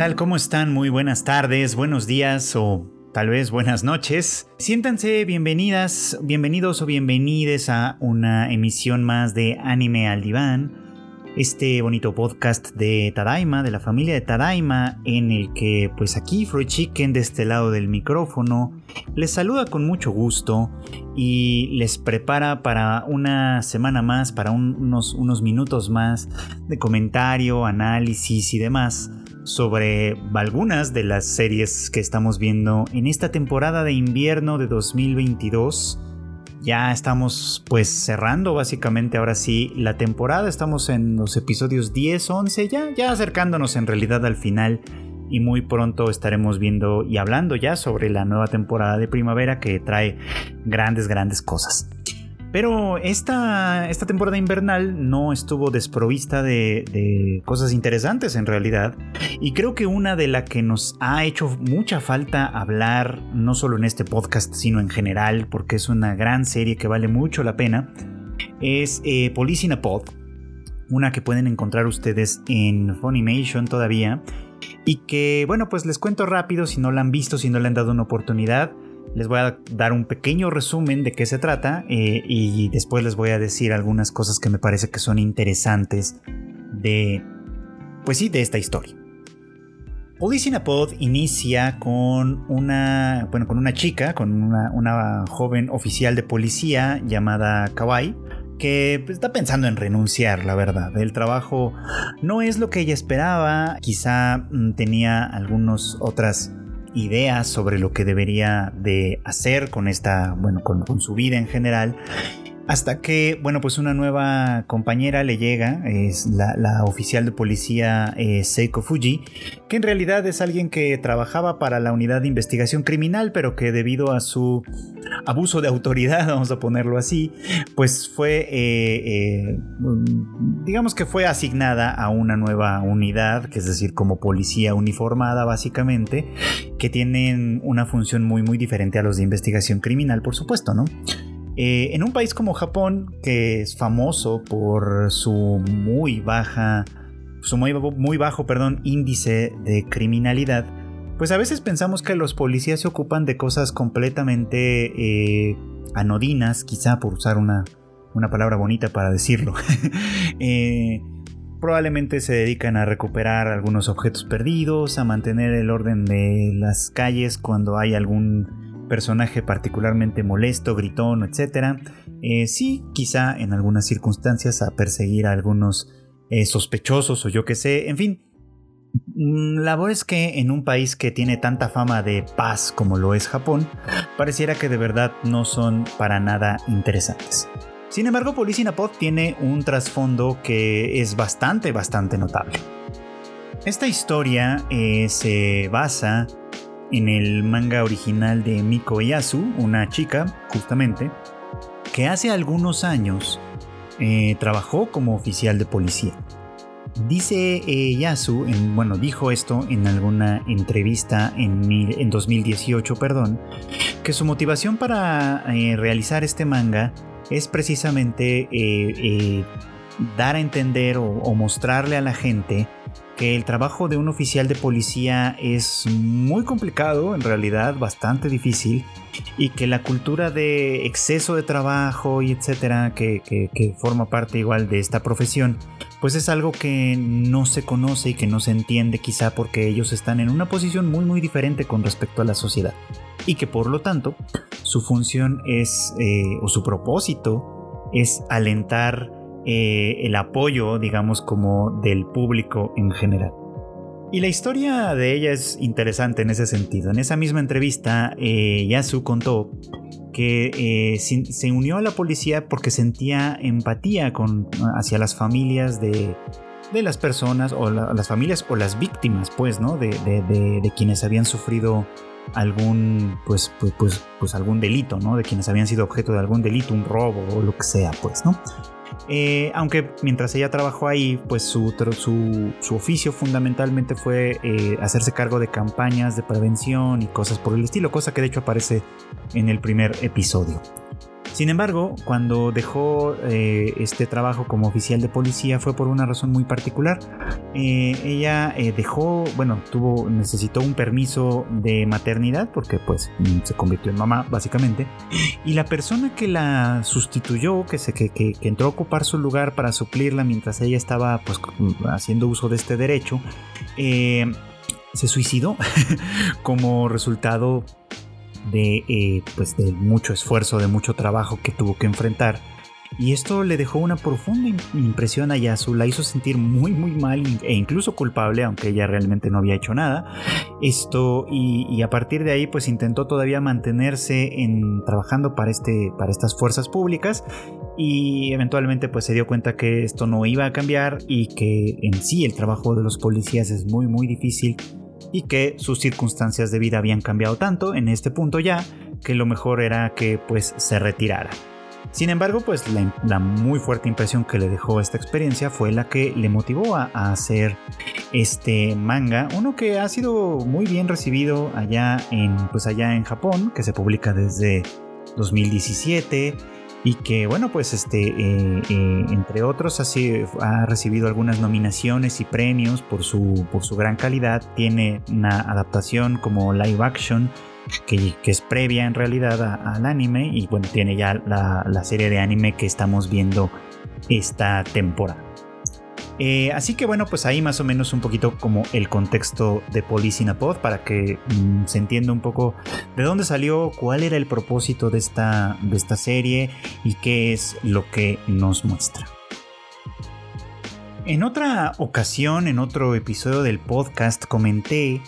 tal? ¿Cómo están? Muy buenas tardes, buenos días o tal vez buenas noches. Siéntanse bienvenidas, bienvenidos o bienvenides a una emisión más de Anime al Diván. Este bonito podcast de Tadaima, de la familia de Tadaima, en el que pues aquí Freud Chicken de este lado del micrófono les saluda con mucho gusto y les prepara para una semana más, para unos, unos minutos más de comentario, análisis y demás sobre algunas de las series que estamos viendo en esta temporada de invierno de 2022. Ya estamos pues cerrando básicamente ahora sí la temporada, estamos en los episodios 10, 11, ya, ya acercándonos en realidad al final y muy pronto estaremos viendo y hablando ya sobre la nueva temporada de primavera que trae grandes, grandes cosas. Pero esta, esta temporada invernal no estuvo desprovista de, cosas interesantes en realidad. Y creo que una de las que nos ha hecho mucha falta hablar, no solo en este podcast, sino en general, porque es una gran serie que vale mucho la pena, es eh, Police in a Pod. Una que pueden encontrar ustedes en Funimation todavía. Y que, bueno, pues les cuento rápido si no la han visto, si no le han dado una oportunidad les voy a dar un pequeño resumen de qué se trata eh, y después les voy a decir algunas cosas que me parece que son interesantes de, pues sí, de esta historia. Pod inicia con una, bueno, con una chica, con una, una joven oficial de policía llamada Kawaii, que pues, está pensando en renunciar, la verdad. El trabajo no es lo que ella esperaba, quizá mm, tenía algunas otras ideas sobre lo que debería de hacer con esta, bueno, con, con su vida en general hasta que, bueno, pues una nueva compañera le llega, es la, oficial de policía eh, Seiko Fuji, que en realidad es alguien que trabajaba para la unidad de investigación criminal, pero que debido a su abuso de autoridad, vamos a ponerlo así, pues fue, eh, eh, digamos que fue asignada a una nueva unidad, que es decir, como policía uniformada básicamente, que tienen una función muy, muy diferente a los de investigación criminal, por supuesto, ¿no? Eh, en un país como Japón, que es famoso por su muy baja, su muy, bajo, perdón, índice de criminalidad, pues a veces pensamos que los policías se ocupan de cosas completamente eh, anodinas, quizá por usar una, palabra bonita para decirlo. Eh, probablemente se dedican a recuperar algunos objetos perdidos, a mantener el orden de las calles cuando hay algún personaje particularmente molesto, gritón, etc. Eh, sí, quizá en algunas circunstancias a perseguir a algunos eh, sospechosos o yo que sé, en fin. Mm, labores que en un país que tiene tanta fama de paz como lo es Japón, pareciera que de verdad no son para nada interesantes. Sin embargo, Police Pod tiene un trasfondo que es bastante, bastante notable. Esta historia eh, se basa en el manga original de Miko Yasu, una chica, justamente, que hace algunos años eh, trabajó como oficial de policía. Dice eh, Yasu, bueno, dijo esto en alguna entrevista en, en 2018, perdón, que su motivación para eh, realizar este manga es precisamente dar a entender o mostrarle a la gente que el trabajo de un oficial de policía es muy complicado, en realidad bastante difícil, y que la cultura de exceso de trabajo y etcétera, que, forma parte igual de esta profesión, pues es algo que no se conoce y que no se entiende quizá porque ellos están en una posición muy muy diferente con respecto a la sociedad. Y que por lo tanto su función es eh, o su propósito es alentar eh, el apoyo, digamos, como del público en general. Y la historia de ella es interesante en ese sentido. En esa misma entrevista, eh, Yasu contó que eh, se unió a la policía porque sentía empatía con, hacia las familias de, las personas, o las familias o las víctimas, pues, ¿no? De, de, quienes habían sufrido algún, pues, pues, pues, pues, algún delito, ¿no? De quienes habían sido objeto de algún delito, un robo o lo que sea, pues, ¿no? Eh, aunque mientras ella trabajó ahí, pues su, su, oficio fundamentalmente fue eh, hacerse cargo de campañas de prevención y cosas por el estilo, cosa que de hecho aparece en el primer episodio. Sin embargo, cuando dejó eh, este trabajo como oficial de policía fue por una razón muy particular. Eh, ella eh, dejó, bueno, tuvo, necesitó un permiso de maternidad porque pues se convirtió en mamá básicamente. Y la persona que la sustituyó, que, se, que, que, entró a ocupar su lugar para suplirla mientras ella estaba pues haciendo uso de este derecho, se suicidó como resultado de, eh, pues de mucho esfuerzo, de mucho trabajo que tuvo que enfrentar. Y esto le dejó una profunda impresión a Yasu, la hizo sentir muy muy mal e incluso culpable, aunque ella realmente no había hecho nada. Esto y, a partir de ahí pues intentó todavía mantenerse en trabajando para este para estas fuerzas públicas y eventualmente pues se dio cuenta que esto no iba a cambiar y que en sí el trabajo de los policías es muy muy difícil y que sus circunstancias de vida habían cambiado tanto en este punto ya que lo mejor era que pues se retirara. Sin embargo, pues la, muy fuerte impresión que le dejó esta experiencia fue la que le motivó a, hacer este manga, uno que ha sido muy bien recibido allá en, pues allá en Japón, que se publica desde 2017 y que bueno pues este eh, eh, entre otros ha recibido algunas nominaciones y premios por su por su gran calidad. Tiene una adaptación como live action que, es previa en realidad al anime. Y bueno tiene ya la serie de anime que estamos viendo esta temporada eh, así que bueno, pues ahí más o menos un poquito como el contexto de Police Pod para que mm, se entienda un poco de dónde salió, cuál era el propósito de esta, de esta serie y qué es lo que nos muestra. En otra ocasión, en otro episodio del podcast, comenté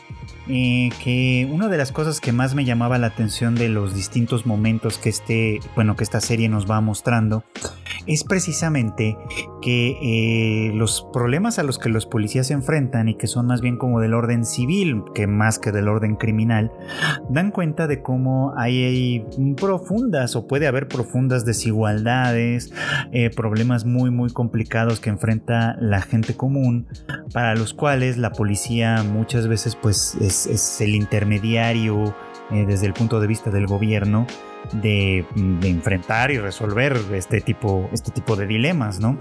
eh, que una de las cosas que más me llamaba la atención de los distintos momentos que este, bueno, que esta serie nos va mostrando es precisamente que eh, los problemas a los que los policías se enfrentan y que son más bien como del orden civil que más que del orden criminal, dan cuenta de cómo hay, profundas o puede haber profundas desigualdades, eh, problemas muy muy complicados que enfrenta la gente común, para los cuales la policía muchas veces pues es, el intermediario eh, desde el punto de vista del gobierno de, enfrentar y resolver este tipo, este tipo de dilemas, ¿no?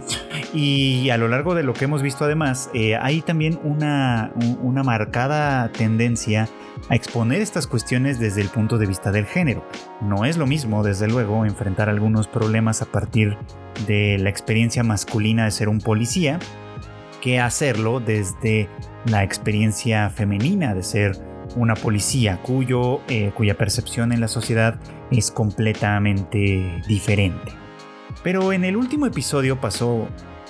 Y a lo largo de lo que hemos visto además, eh, hay también una, una marcada tendencia a exponer estas cuestiones desde el punto de vista del género. No es lo mismo, desde luego, enfrentar algunos problemas a partir de la experiencia masculina de ser un policía que hacerlo desde la experiencia femenina de ser una policía cuyo, eh, cuya percepción en la sociedad es completamente diferente. Pero en el último episodio pasó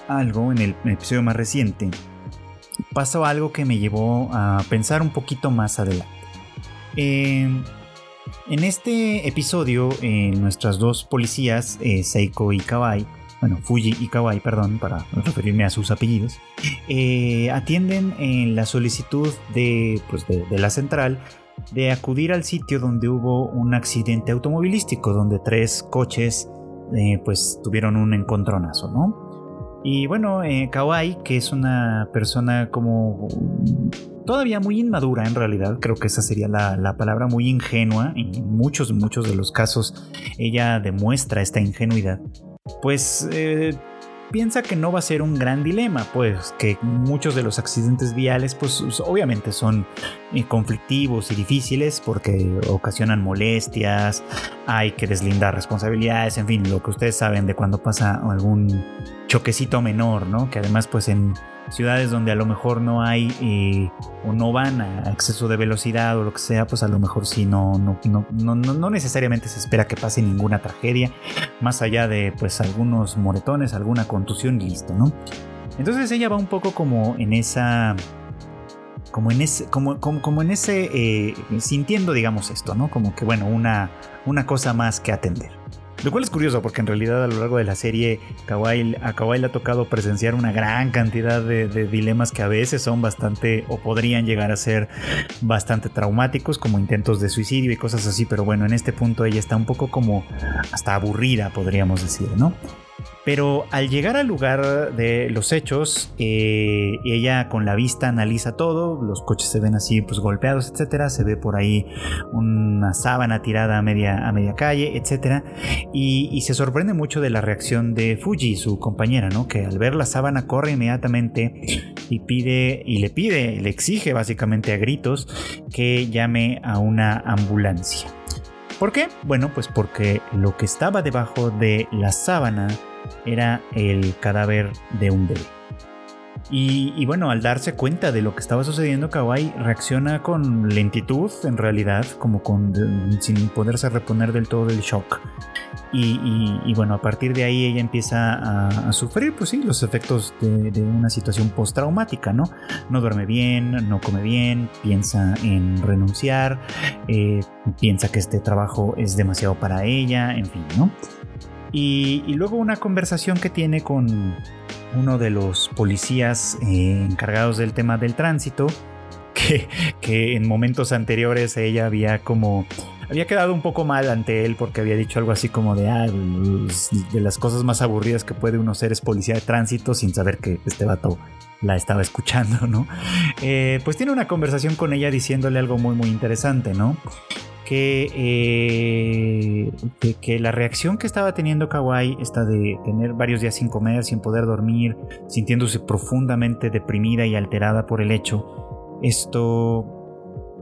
algo, en el episodio más reciente, pasó algo que me llevó a pensar un poquito más adelante. en este episodio, eh, nuestras dos policías, eh, Seiko y Kawai, bueno, Fuji y Kawai, perdón, para referirme a sus apellidos, eh, atienden en la solicitud de, pues de, la central de acudir al sitio donde hubo un accidente automovilístico, donde tres coches eh, pues tuvieron un encontronazo, ¿no? Y bueno, eh, Kawai, que es una persona como todavía muy inmadura en realidad, creo que esa sería la, la, palabra, muy ingenua, en muchos, muchos de los casos ella demuestra esta ingenuidad pues eh, piensa que no va a ser un gran dilema, pues que muchos de los accidentes viales pues obviamente son eh, conflictivos y difíciles porque ocasionan molestias, hay que deslindar responsabilidades, en fin, lo que ustedes saben de cuando pasa algún choquecito menor, ¿no? Que además pues en ciudades donde a lo mejor no hay eh, o no van a exceso de velocidad o lo que sea, pues a lo mejor sí no, no, no, no, necesariamente se espera que pase ninguna tragedia, más allá de pues algunos moretones, alguna contusión y listo, ¿no? Entonces ella va un poco como en esa como en ese, como, como, en ese, eh, sintiendo, digamos, esto, ¿no? Como que, bueno, una, una cosa más que atender. Lo cual es curioso porque en realidad a lo largo de la serie a Kawai le ha tocado presenciar una gran cantidad de, dilemas que a veces son bastante o podrían llegar a ser bastante traumáticos como intentos de suicidio y cosas así, pero bueno, en este punto ella está un poco como hasta aburrida podríamos decir, ¿no? Pero al llegar al lugar de los hechos, eh, ella con la vista analiza todo, los coches se ven así pues golpeados, etcétera, se ve por ahí una sábana tirada a media, a media calle, etcétera, y, se sorprende mucho de la reacción de Fuji, su compañera, ¿no? Que al ver la sábana corre inmediatamente y pide, y le pide, le exige básicamente a gritos que llame a una ambulancia. ¿Por qué? Bueno, pues porque lo que estaba debajo de la sábana era el cadáver de un bebé. Y, bueno, al darse cuenta de lo que estaba sucediendo, Kawai reacciona con lentitud, en realidad, como con, sin poderse reponer del todo del shock. Y, bueno, a partir de ahí ella empieza a, sufrir, pues sí, los efectos de, una situación postraumática, ¿no? No duerme bien, no come bien, piensa en renunciar, eh, piensa que este trabajo es demasiado para ella, en fin, ¿no? Y, luego una conversación que tiene con uno de los policías eh, encargados del tema del tránsito, que, en momentos anteriores ella había como... Había quedado un poco mal ante él porque había dicho algo así como de, ah, de las cosas más aburridas que puede uno ser es policía de tránsito sin saber que este vato la estaba escuchando, ¿no? Eh, pues tiene una conversación con ella diciéndole algo muy, muy interesante, ¿no? Eh, que, la reacción que estaba teniendo Kawai, esta de tener varios días sin comer, sin poder dormir, sintiéndose profundamente deprimida y alterada por el hecho, esto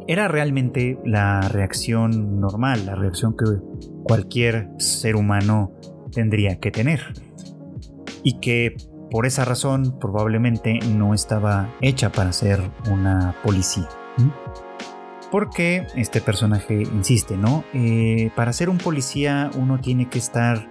era realmente la reacción normal, la reacción que cualquier ser humano tendría que tener. Y que por esa razón probablemente no estaba hecha para ser una policía. Porque este personaje insiste, ¿no? Eh, para ser un policía uno tiene que estar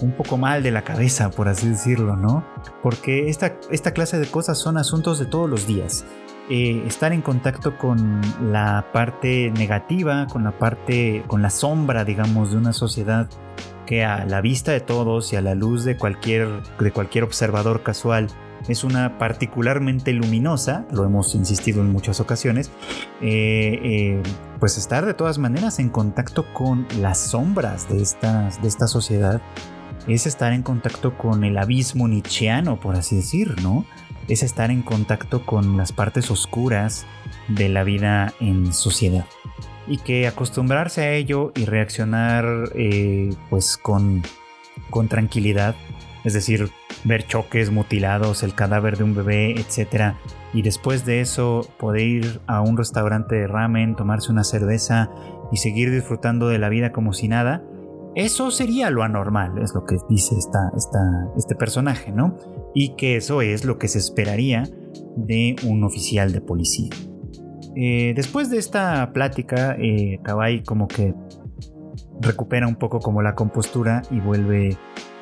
un poco mal de la cabeza, por así decirlo, ¿no? Porque esta, esta clase de cosas son asuntos de todos los días. Eh, estar en contacto con la parte negativa, con la parte, con la sombra, digamos, de una sociedad que a la vista de todos y a la luz de cualquier, de cualquier observador casual es una particularmente luminosa, lo hemos insistido en muchas ocasiones, eh, eh, pues estar de todas maneras en contacto con las sombras de, de esta sociedad es estar en contacto con el abismo nietzscheano, por así decir, ¿no? Es estar en contacto con las partes oscuras de la vida en sociedad. Y que acostumbrarse a ello y reaccionar eh, pues con, con tranquilidad es decir, ver choques, mutilados, el cadáver de un bebé, etc. Y después de eso poder ir a un restaurante de ramen, tomarse una cerveza y seguir disfrutando de la vida como si nada, eso sería lo anormal, es lo que dice esta, este personaje, ¿no? Y que eso es lo que se esperaría de un oficial de policía. Eh, después de esta plática, eh, como que recupera un poco como la compostura y vuelve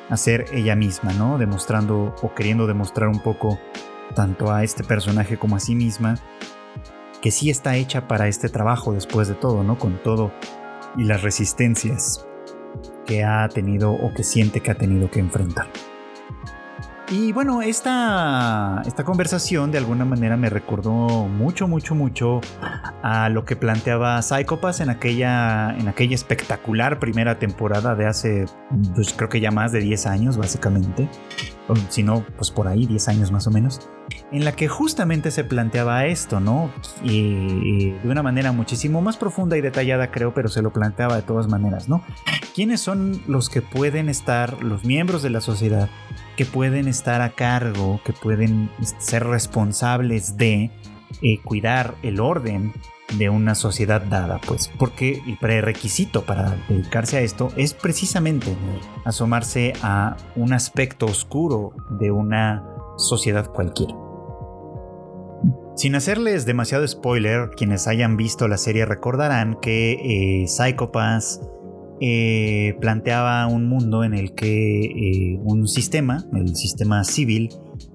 a ser ella misma, ¿no? Demostrando o queriendo demostrar un poco tanto a este personaje como a sí misma que sí está hecha para este trabajo después de todo, ¿no? Con todo y las resistencias que ha tenido o que siente que ha tenido que enfrentar. Y bueno, esta, esta conversación de alguna manera me recordó mucho, mucho, mucho a lo que planteaba Psychopass en aquella, en aquella espectacular primera temporada de hace, pues creo que ya más de 10 años, básicamente. si no, pues por ahí, 10 años más o menos. En la que justamente se planteaba esto, ¿no? Y, de una manera muchísimo más profunda y detallada, creo, pero se lo planteaba de todas maneras, ¿no? ¿Quiénes son los que pueden estar, los miembros de la sociedad, que pueden estar a cargo, que pueden ser responsables de eh, cuidar el orden de una sociedad dada, pues porque el prerequisito para dedicarse a esto es precisamente asomarse a un aspecto oscuro de una sociedad cualquiera. Sin hacerles demasiado spoiler, quienes hayan visto la serie recordarán que eh, eh, planteaba un mundo en el que eh, un sistema, el sistema civil,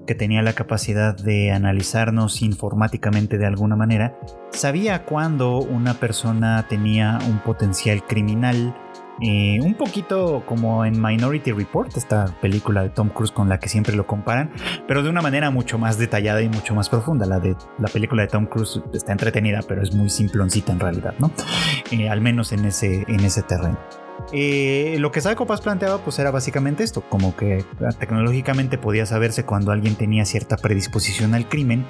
que tenía la capacidad de analizarnos informáticamente de alguna manera, sabía cuándo una persona tenía un potencial criminal un poquito como en Minority Report, esta película de Tom Cruise con la que siempre lo comparan, pero de una manera mucho más detallada y mucho más profunda. La de la película de Tom Cruise está entretenida, pero es muy simploncita en realidad, ¿no? Eh, al menos en ese, en ese terreno. Eh, lo que Psycho Pass planteaba pues era básicamente esto, como que tecnológicamente podía saberse cuando alguien tenía cierta predisposición al crimen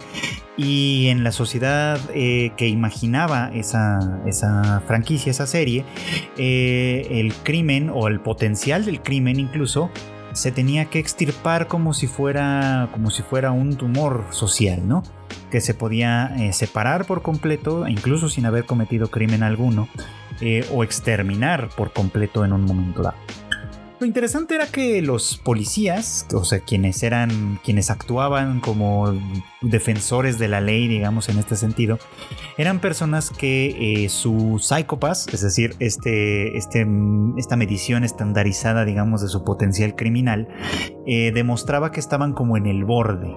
y en la sociedad eh, que imaginaba esa, esa, franquicia, esa serie, eh, el crimen o el potencial del crimen incluso se tenía que extirpar como si fuera, como si fuera un tumor social, ¿no? Que se podía separar por completo, incluso sin haber cometido crimen alguno, eh, o exterminar por completo en un momento dado. Lo interesante era que los policías, o sea, quienes eran, quienes actuaban como defensores de la ley, digamos, en este sentido, eran personas que eh, su psicopas, es decir, este, este, esta medición estandarizada, digamos, de su potencial criminal, eh, demostraba que estaban como en el borde,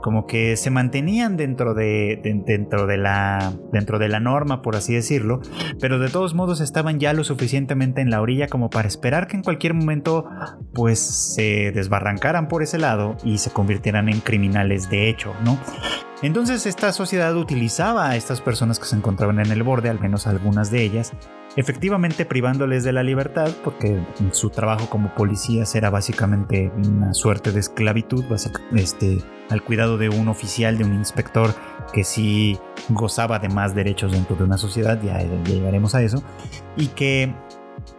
como que se mantenían dentro de, dentro de la dentro de la norma por así decirlo pero de todos modos estaban ya lo suficientemente en la orilla como para esperar que en cualquier momento pues se desbarrancaran por ese lado y se convirtieran en criminales de hecho no entonces esta sociedad utilizaba a estas personas que se encontraban en el borde al menos algunas de ellas efectivamente privándoles de la libertad, porque su trabajo como policías era básicamente una suerte de esclavitud, este, al cuidado de un oficial, de un inspector que sí gozaba de más derechos dentro de una sociedad, ya, llegaremos a eso, y que,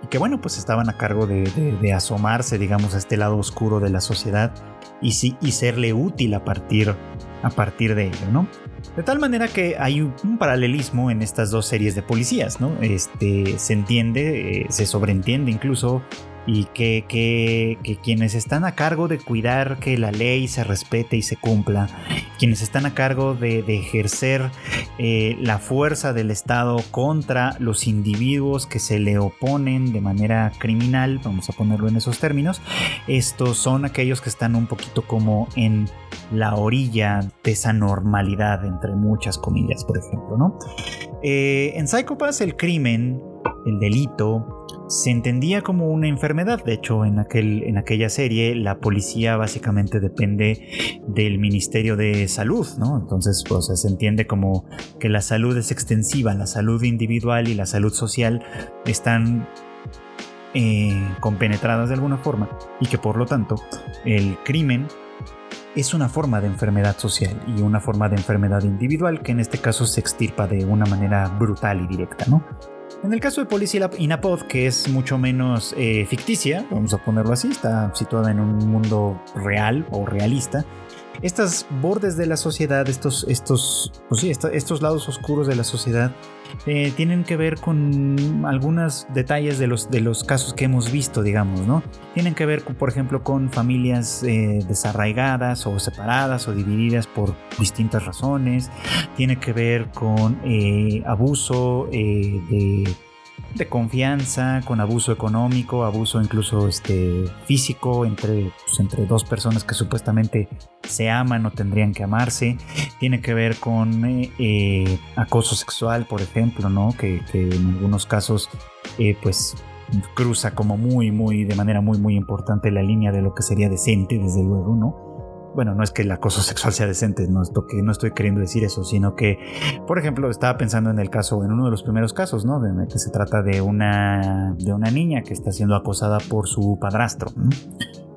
que bueno, pues estaban a cargo de, asomarse, digamos, a este lado oscuro de la sociedad y, sí, y serle útil a partir, a partir de ello, ¿no? De tal manera que hay un paralelismo en estas dos series de policías, ¿no? Este, se entiende, eh, se sobreentiende incluso y que, que, quienes están a cargo de cuidar que la ley se respete y se cumpla, quienes están a cargo de, ejercer eh, la fuerza del Estado contra los individuos que se le oponen de manera criminal, vamos a ponerlo en esos términos, estos son aquellos que están un poquito como en la orilla de esa normalidad, entre muchas comillas, por ejemplo, ¿no? Eh, en Psychopaths el crimen, el delito, se entendía como una enfermedad. De hecho, en, aquel, en aquella serie la policía básicamente depende del Ministerio de Salud, ¿no? Entonces, pues se entiende como que la salud es extensiva, la salud individual y la salud social están eh, compenetradas de alguna forma y que por lo tanto el crimen es una forma de enfermedad social y una forma de enfermedad individual que en este caso se extirpa de una manera brutal y directa, ¿no? En el caso de Police Inapod, que es mucho menos eh, ficticia, vamos a ponerlo así, está situada en un mundo real o realista, estos bordes de la sociedad, estos, estos, pues sí, lados oscuros de la sociedad, eh, tienen que ver con algunos detalles de los, de los casos que hemos visto, digamos, ¿no? Tienen que ver, por ejemplo, con familias eh, desarraigadas o separadas o divididas por distintas razones. Tiene que ver con eh, abuso de de confianza, con abuso económico, abuso incluso este, físico entre, pues, entre dos personas que supuestamente se aman o tendrían que amarse. Tiene que ver con eh, eh, acoso sexual, por ejemplo, ¿no? Que, en algunos casos, eh, pues cruza como muy, muy, de manera muy, muy importante la línea de lo que sería decente, desde luego, ¿no? Bueno, no es que el acoso sexual sea decente, no, que no estoy queriendo decir eso, sino que, por ejemplo, estaba pensando en el caso, en uno de los primeros casos, ¿no? De que se trata de una, de una niña que está siendo acosada por su padrastro,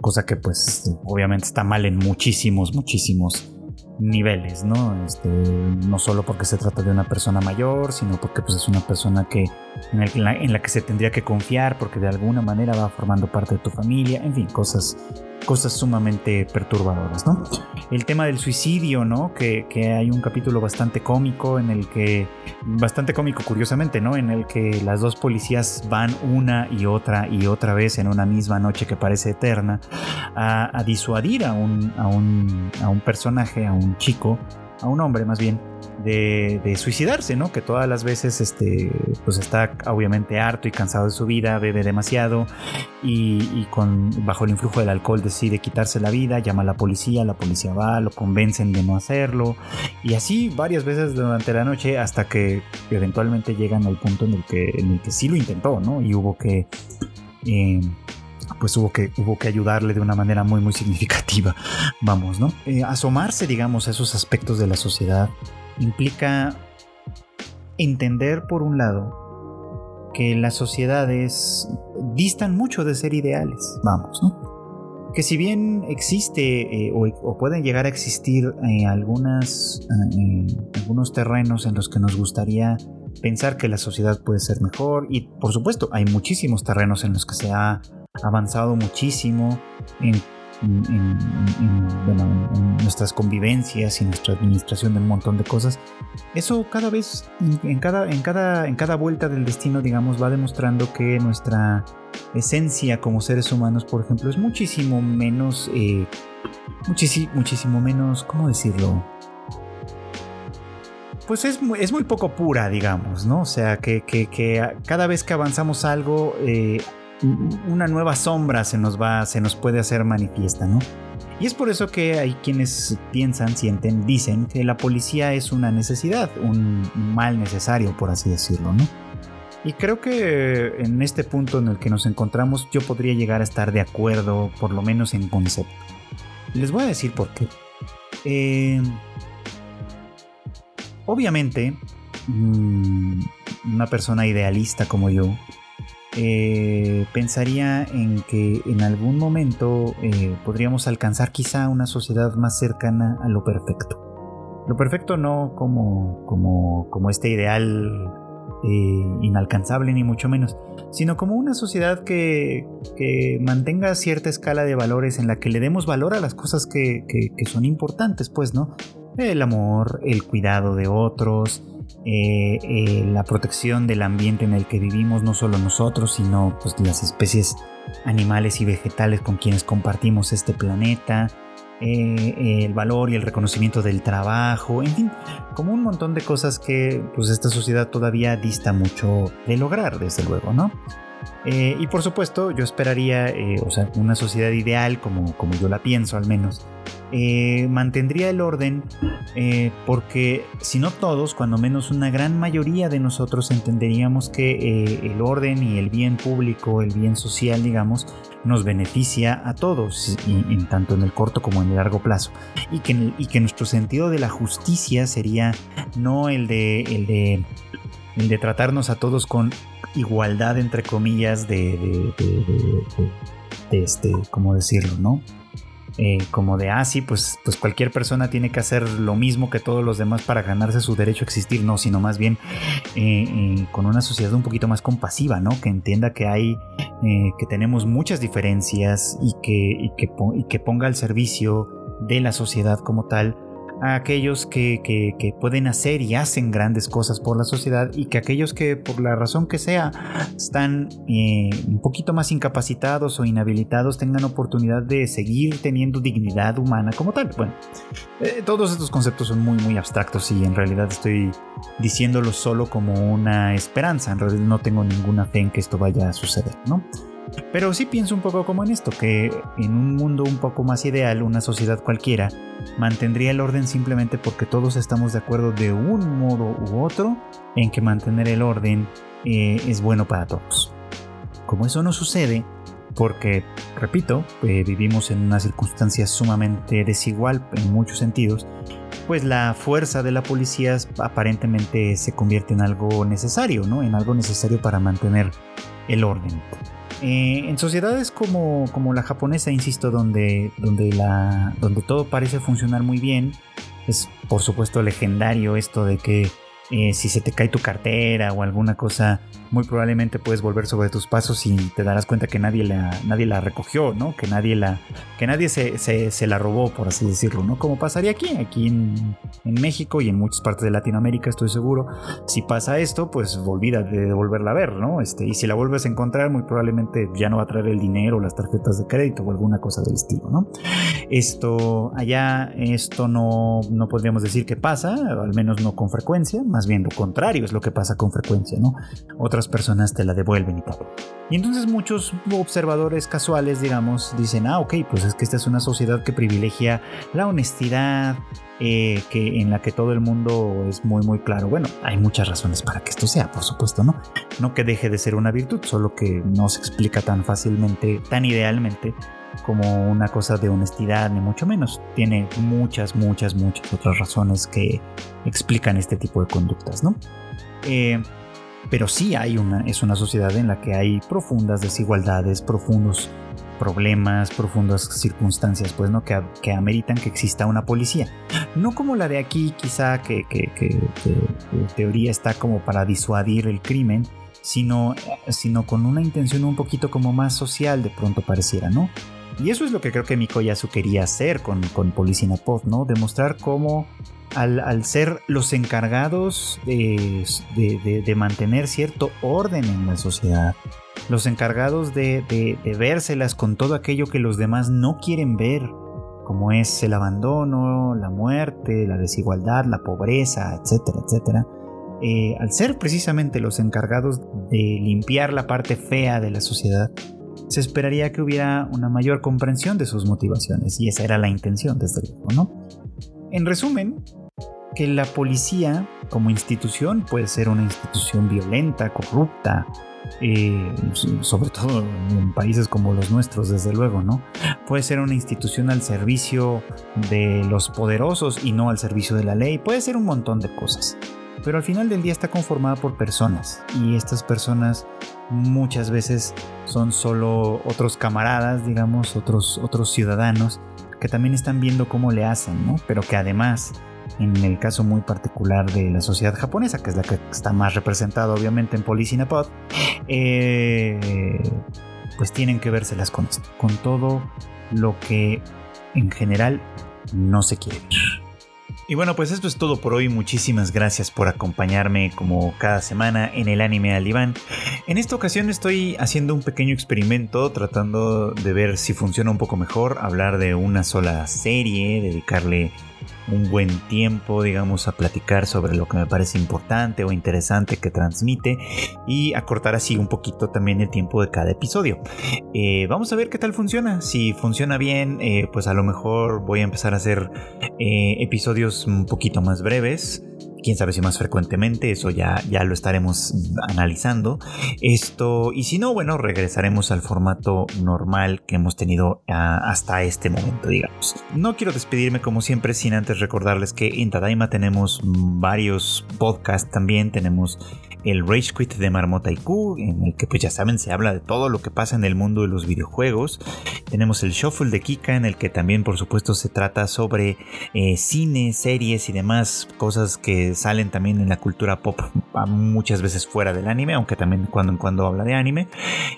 cosa que pues obviamente está mal en muchísimos, muchísimos niveles, ¿no? Este, no solo porque se trata de una persona mayor, sino porque pues, es una persona que, en, en la que se tendría que confiar porque de alguna manera va formando parte de tu familia, en fin, cosas cosas sumamente perturbadoras, ¿no? El tema del suicidio, ¿no? Que, hay un capítulo bastante cómico en el que, bastante cómico curiosamente, ¿no? En el que las dos policías van una y otra y otra vez en una misma noche que parece eterna a, disuadir a un, a, un, a un personaje, a un chico, a un hombre más bien, de, suicidarse, ¿no? Que todas las veces, este, pues está obviamente harto y cansado de su vida, bebe demasiado y, con, bajo el influjo del alcohol decide quitarse la vida, llama a la policía, la policía va, lo convencen de no hacerlo y así varias veces durante la noche hasta que eventualmente llegan al punto en el que, en el que sí lo intentó, ¿no? Y hubo que... Eh, pues hubo que, hubo que ayudarle de una manera muy, muy significativa, vamos, ¿no? Eh, asomarse, digamos, a esos aspectos de la sociedad implica entender, por un lado, que las sociedades distan mucho de ser ideales, vamos, ¿no? Que si bien existe eh, o, pueden llegar a existir eh, algunas, algunos terrenos en los que nos gustaría pensar que la sociedad puede ser mejor y por supuesto hay muchísimos terrenos en los que se ha avanzado muchísimo en nuestras convivencias y nuestra administración de un montón de cosas, eso cada vez, en cada, en, cada, en cada vuelta del destino, digamos, va demostrando que nuestra esencia como seres humanos, por ejemplo, es muchísimo menos, eh, muchísimo, menos, ¿cómo decirlo? Pues es, es, muy poco pura, digamos, ¿no? O sea, que, que, cada vez que avanzamos algo, eh, una nueva sombra se nos va, se nos puede hacer manifiesta, ¿no? Y es por eso que hay quienes piensan, sienten, dicen que la policía es una necesidad, un mal necesario, por así decirlo, ¿no? Y creo que en este punto en el que nos encontramos yo podría llegar a estar de acuerdo, por lo menos en concepto. Les voy a decir por qué. Eh, obviamente, mm, una persona idealista como yo, eh, pensaría en que en algún momento eh, podríamos alcanzar quizá una sociedad más cercana a lo perfecto. Lo perfecto no como, como, como este ideal eh, inalcanzable ni mucho menos, sino como una sociedad que, que, mantenga cierta escala de valores en la que le demos valor a las cosas que, que son importantes, pues, ¿no? El amor, el cuidado de otros, eh, eh, la protección del ambiente en el que vivimos, no solo nosotros, sino pues, las especies animales y vegetales con quienes compartimos este planeta, eh, el valor y el reconocimiento del trabajo, en fin, como un montón de cosas que pues, esta sociedad todavía dista mucho de lograr, desde luego, ¿no? Y por supuesto, yo esperaría, o sea, una sociedad ideal, como, como yo la pienso al menos, eh, mantendría el orden eh, porque si no todos, cuando menos una gran mayoría de nosotros entenderíamos que eh, el orden y el bien público, el bien social, digamos, nos beneficia a todos, en tanto en el corto como en el largo plazo. Y que, y que nuestro sentido de la justicia sería no el de, el de, el de tratarnos a todos con igualdad, entre comillas, de, de, de, de este, ¿cómo decirlo, no? Eh, como de, ah, sí, pues, pues cualquier persona tiene que hacer lo mismo que todos los demás para ganarse su derecho a existir, no, sino más bien eh, eh, con una sociedad un poquito más compasiva, ¿no? Que entienda que hay, que tenemos muchas diferencias y que, que, y que ponga al servicio de la sociedad como tal a aquellos que, pueden hacer y hacen grandes cosas por la sociedad y que aquellos que por la razón que sea están eh, un poquito más incapacitados o inhabilitados tengan oportunidad de seguir teniendo dignidad humana como tal. Bueno, eh, todos estos conceptos son muy muy abstractos y en realidad estoy diciéndolo solo como una esperanza, en realidad no tengo ninguna fe en que esto vaya a suceder, ¿no? Pero sí pienso un poco como en esto, que en un mundo un poco más ideal, una sociedad cualquiera, mantendría el orden simplemente porque todos estamos de acuerdo de un modo u otro en que mantener el orden eh, es bueno para todos. Como eso no sucede, porque, repito, eh, vivimos en una circunstancia sumamente desigual en muchos sentidos, pues la fuerza de la policía aparentemente se convierte en algo necesario, ¿no? En algo necesario para mantener el orden. Eh, en sociedades como, como, la japonesa, insisto, donde, donde, la, donde todo parece funcionar muy bien, es por supuesto legendario esto de que eh, si se te cae tu cartera o alguna cosa muy probablemente puedes volver sobre tus pasos y te darás cuenta que nadie la, nadie la recogió, ¿no? Que nadie, la, que nadie se, se, la robó, por así decirlo, ¿no? Como pasaría aquí, aquí en, México y en muchas partes de Latinoamérica, estoy seguro. Si pasa esto, pues olvida de volverla a ver, ¿no? Este, y si la vuelves a encontrar, muy probablemente ya no va a traer el dinero, las tarjetas de crédito o alguna cosa del estilo, ¿no? Esto, allá, esto no, no podríamos decir que pasa, al menos no con frecuencia, más bien lo contrario es lo que pasa con frecuencia, ¿no? Otras personas te la devuelven y tal. Y entonces muchos observadores casuales, digamos, dicen, ah, ok, pues es que esta es una sociedad que privilegia la honestidad, eh, que, en la que todo el mundo es muy, muy claro. Bueno, hay muchas razones para que esto sea, por supuesto, ¿no? No que deje de ser una virtud, solo que no se explica tan fácilmente, tan idealmente como una cosa de honestidad, ni mucho menos. Tiene muchas, muchas, muchas otras razones que explican este tipo de conductas, ¿no? Eh, pero sí hay una, es una sociedad en la que hay profundas desigualdades, profundos problemas, profundas circunstancias, pues, ¿no? Que, que ameritan que exista una policía. No como la de aquí, quizá que, que, teoría está como para disuadir el crimen, sino, sino con una intención un poquito como más social, de pronto pareciera, ¿no? Y eso es lo que creo que Mikoyasu quería hacer con, con Policina Pod, ¿no? Demostrar cómo al, ser los encargados de, de, mantener cierto orden en la sociedad, los encargados de, de, vérselas con todo aquello que los demás no quieren ver, como es el abandono, la muerte, la desigualdad, la pobreza, etcétera, etcétera. Eh, al ser precisamente los encargados de limpiar la parte fea de la sociedad, se esperaría que hubiera una mayor comprensión de sus motivaciones, y esa era la intención, desde luego, ¿no? En resumen, que la policía como institución puede ser una institución violenta, corrupta, eh, sobre todo en países como los nuestros, desde luego, ¿no? Puede ser una institución al servicio de los poderosos y no al servicio de la ley, puede ser un montón de cosas. Pero al final del día está conformada por personas y estas personas muchas veces son solo otros camaradas, digamos, otros, otros ciudadanos que también están viendo cómo le hacen, ¿no? Pero que además en el caso muy particular de la sociedad japonesa, que es la que está más representada obviamente en Policinapod, eh, pues tienen que vérselas con esto, con todo lo que en general no se quiere Y bueno, pues esto es todo por hoy. Muchísimas gracias por acompañarme como cada semana en el anime al. En esta ocasión estoy haciendo un pequeño experimento tratando de ver si funciona un poco mejor, hablar de una sola serie, dedicarle un buen tiempo, digamos, a platicar sobre lo que me parece importante o interesante que transmite y acortar así un poquito también el tiempo de cada episodio. Eh, vamos a ver qué tal funciona. Si funciona bien, eh, pues a lo mejor voy a empezar a hacer eh, episodios un poquito más breves quién sabe si más frecuentemente, eso ya, ya lo estaremos analizando. Esto, y si no, bueno, regresaremos al formato normal que hemos tenido ah, hasta este momento, digamos. No quiero despedirme como siempre sin antes recordarles que en Tadaima tenemos varios podcasts también, tenemos el Rage Quit de Marmota IQ, en el que pues ya saben se habla de todo lo que pasa en el mundo de los videojuegos. Tenemos el Shuffle de Kika, en el que también por supuesto se trata sobre eh, cine, series y demás cosas que salen también en la cultura pop, muchas veces fuera del anime, aunque también cuando en cuando habla de anime.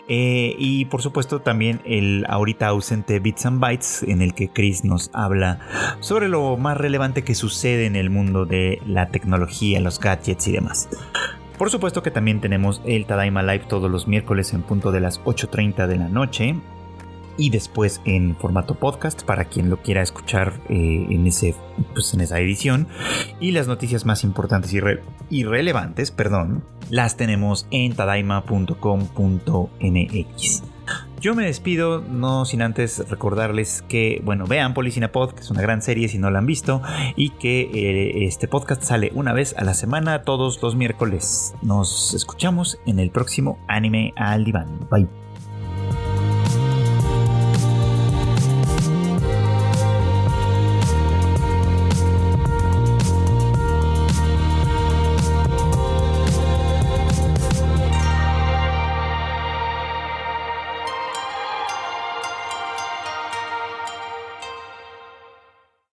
Eh, y por supuesto también el ahorita ausente Bits and Bytes, en el que Chris nos habla sobre lo más relevante que sucede en el mundo de la tecnología, los gadgets y demás. Por supuesto que también tenemos el Tadaima Live todos los miércoles en punto de las 8.30 de la noche y después en formato podcast para quien lo quiera escuchar eh, en, ese, pues en esa edición. Y las noticias más importantes y, y relevantes, perdón, las tenemos en tadaima.com.mx. Yo me despido, no sin antes recordarles que, bueno, vean Policina Pod, que es una gran serie si no la han visto, y que eh, este podcast sale una vez a la semana, todos los miércoles. Nos escuchamos en el próximo Anime al Diván. Bye.